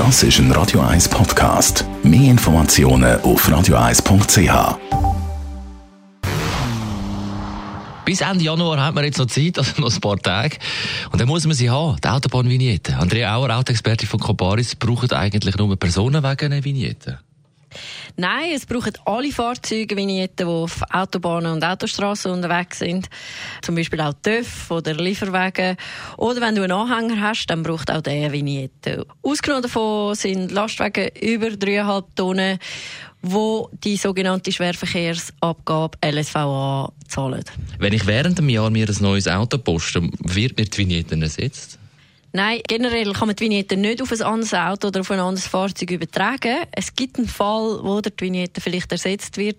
Das ist ein Radio 1 Podcast. Mehr Informationen auf radio1.ch. Bis Ende Januar hat man jetzt noch Zeit, also noch ein paar Tage. Und dann muss man sie haben, die Autobahnvignette. Andrea Auer, Autoexperte von Coparis, braucht eigentlich nur Personenwagen eine Vignette? Nein, es brauchen alle Fahrzeuge Vignetten, die auf Autobahnen und Autostraßen unterwegs sind. Zum Beispiel auch TÜV oder Lieferwagen. Oder wenn du einen Anhänger hast, dann braucht auch der Vignette. Ausgenommen davon sind Lastwagen über 3,5 Tonnen, wo die sogenannte Schwerverkehrsabgabe LSVA zahlen. Wenn ich während dem Jahr mir ein neues Auto poste, wird mir die Vignette ersetzt? Nein, generell kann man die Vignette nicht auf ein anderes Auto oder auf ein anderes Fahrzeug übertragen. Es gibt einen Fall, wo die Vignette vielleicht ersetzt wird.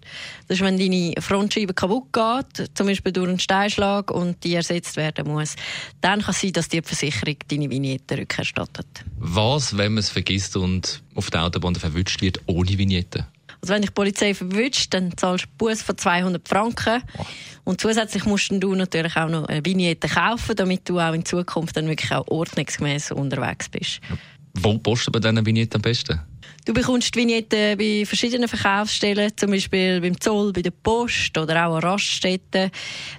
Das ist, wenn deine Frontscheibe kaputt geht, zum Beispiel durch einen Steinschlag und die ersetzt werden muss. Dann kann es sein, dass die Versicherung deine Vignette rückerstattet. Was, wenn man es vergisst und auf der Autobahn verwünscht wird ohne Vignette? Also wenn dich die Polizei verwünscht, dann zahlst du Buß von 200 Franken. Oh. Und zusätzlich musst du natürlich auch noch eine Vignette kaufen, damit du auch in Zukunft dann wirklich auch ordnungsgemäß unterwegs bist. Wo postet man diese Vignette am besten? Du bekommst Vignetten bei verschiedenen Verkaufsstellen, zum Beispiel beim Zoll, bei der Post oder auch an Raststätten.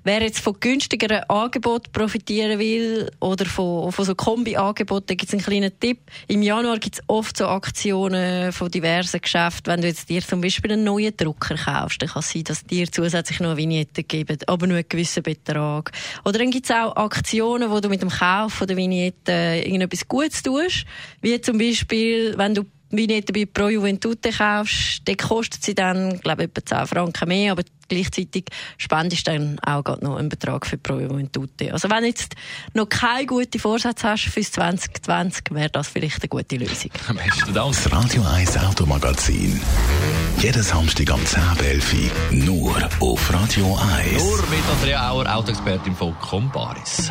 Wer jetzt von günstigeren Angeboten profitieren will oder von, von so Kombi-Angeboten, gibt es einen kleinen Tipp. Im Januar gibt es oft so Aktionen von diversen Geschäften. Wenn du jetzt dir zum Beispiel einen neuen Drucker kaufst, dann kann es sein, dass dir zusätzlich noch Vignetten geben, aber nur einen gewissen Betrag. Oder dann gibt es auch Aktionen, wo du mit dem Kauf der Vignette irgendetwas Gutes tust, wie zum Beispiel, wenn du Vignette bei Pro Juventute kaufst, dann kostet sie dann, glaube ich, etwa 10 Franken mehr, aber gleichzeitig spendest du dann auch noch einen Betrag für Pro Juventute. Also wenn du jetzt noch keine gute Vorsätze hast fürs 2020, wäre das vielleicht eine gute Lösung. Am besten Dank. Das Radio 1 Automagazin. Jeden Samstag am 10.11 Nur auf Radio 1. Nur mit Andrea Auer, Autoexpertin von Comparis.